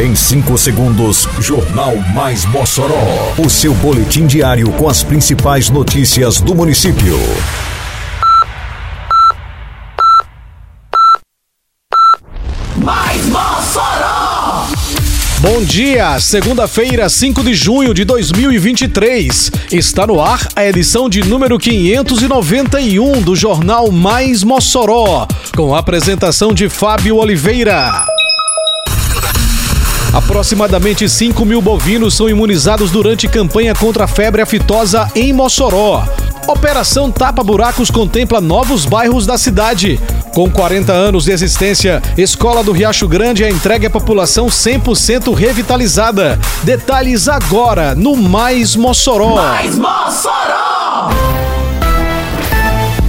Em 5 segundos, Jornal Mais Mossoró. O seu boletim diário com as principais notícias do município. Mais Mossoró! Bom dia, segunda-feira, 5 de junho de 2023. Está no ar a edição de número 591 do Jornal Mais Mossoró, com a apresentação de Fábio Oliveira. Aproximadamente 5 mil bovinos são imunizados durante campanha contra a febre aftosa em Mossoró. Operação Tapa Buracos contempla novos bairros da cidade. Com 40 anos de existência, Escola do Riacho Grande é entregue à população 100% revitalizada. Detalhes agora no Mais Mossoró. Mais Mossoró!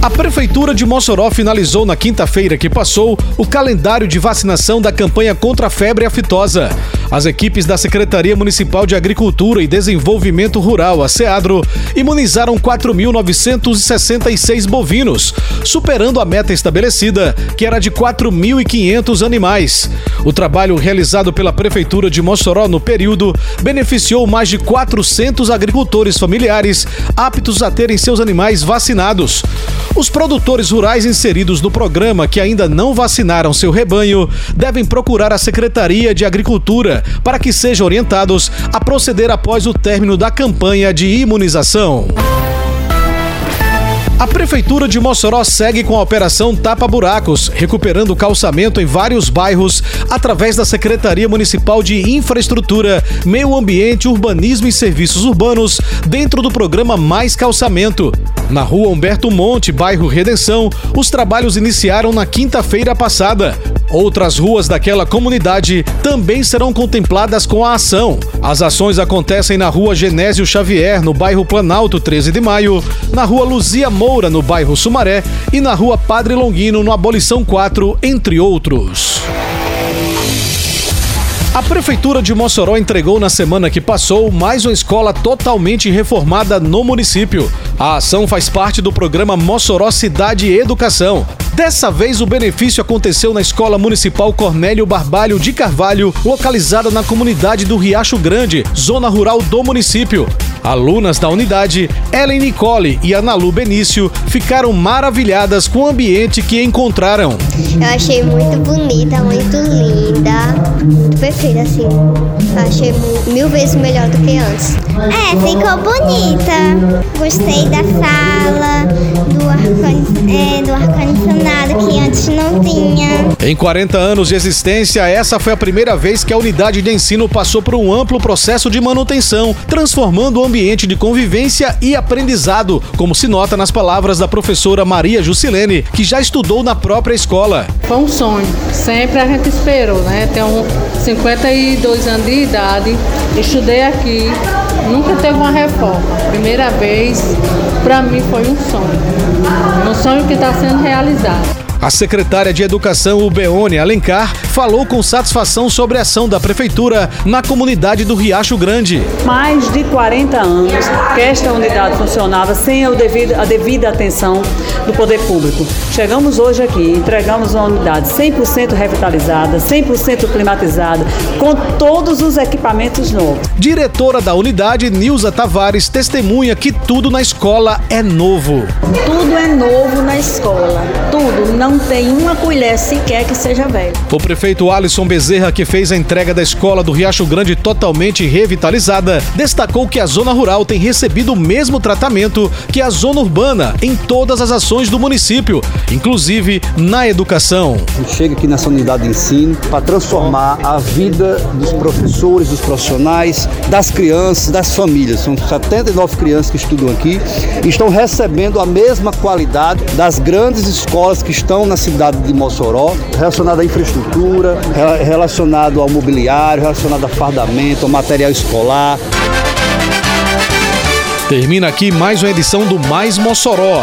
A Prefeitura de Mossoró finalizou na quinta-feira que passou o calendário de vacinação da campanha contra a febre aftosa. As equipes da Secretaria Municipal de Agricultura e Desenvolvimento Rural, a SEADRO, imunizaram 4.966 bovinos, superando a meta estabelecida, que era de 4.500 animais. O trabalho realizado pela Prefeitura de Mossoró no período beneficiou mais de 400 agricultores familiares aptos a terem seus animais vacinados. Os produtores rurais inseridos no programa que ainda não vacinaram seu rebanho devem procurar a Secretaria de Agricultura para que sejam orientados a proceder após o término da campanha de imunização. A Prefeitura de Mossoró segue com a Operação Tapa Buracos, recuperando calçamento em vários bairros através da Secretaria Municipal de Infraestrutura, Meio Ambiente, Urbanismo e Serviços Urbanos, dentro do programa Mais Calçamento. Na rua Humberto Monte, bairro Redenção, os trabalhos iniciaram na quinta-feira passada. Outras ruas daquela comunidade também serão contempladas com a ação. As ações acontecem na rua Genésio Xavier, no bairro Planalto 13 de Maio, na rua Luzia Moura, no bairro Sumaré, e na rua Padre Longuino, no Abolição 4, entre outros. A Prefeitura de Mossoró entregou na semana que passou mais uma escola totalmente reformada no município. A ação faz parte do programa Mossoró Cidade e Educação. Dessa vez, o benefício aconteceu na Escola Municipal Cornélio Barbalho de Carvalho, localizada na comunidade do Riacho Grande, zona rural do município. Alunas da unidade, Ellen Nicole e Analu Benício, ficaram maravilhadas com o ambiente que encontraram. Eu achei muito bonita, muito linda, perfeita, assim. Achei mil vezes melhor do que antes. É, ficou bonita. Gostei da sala, ar-condicionado é, ar que antes não tinha. Em 40 anos de existência, essa foi a primeira vez que a unidade de ensino passou por um amplo processo de manutenção, transformando o ambiente de convivência e aprendizado, como se nota nas palavras da professora Maria Jusilene, que já estudou na própria escola. Foi um sonho, sempre a gente esperou, né? Tenho 52 anos de idade, estudei aqui, nunca teve uma reforma. Primeira vez, para mim foi um sonho. Um sonho que está sendo realizado. A secretária de Educação, Ubeone Alencar, falou com satisfação sobre a ação da Prefeitura na comunidade do Riacho Grande. Mais de 40 anos que esta unidade funcionava sem a devida, a devida atenção do poder público. Chegamos hoje aqui, entregamos uma unidade 100% revitalizada, 100% climatizada, com todos os equipamentos novos. Diretora da unidade, Nilza Tavares, testemunha que tudo na escola é novo. Tudo é novo na escola, tudo. Não tem uma colher sequer que seja velha. O prefeito Alisson Bezerra, que fez a entrega da escola do Riacho Grande totalmente revitalizada, destacou que a zona rural tem recebido o mesmo tratamento que a zona urbana em todas as ações do município, inclusive na educação. Chega aqui nessa unidade de ensino para transformar a vida dos professores, dos profissionais, das crianças, das famílias. São 79 crianças que estudam aqui e estão recebendo a mesma qualidade das grandes escolas que estão na cidade de Mossoró, relacionado à infraestrutura, relacionado ao mobiliário, relacionado a fardamento, ao material escolar. Termina aqui mais uma edição do Mais Mossoró,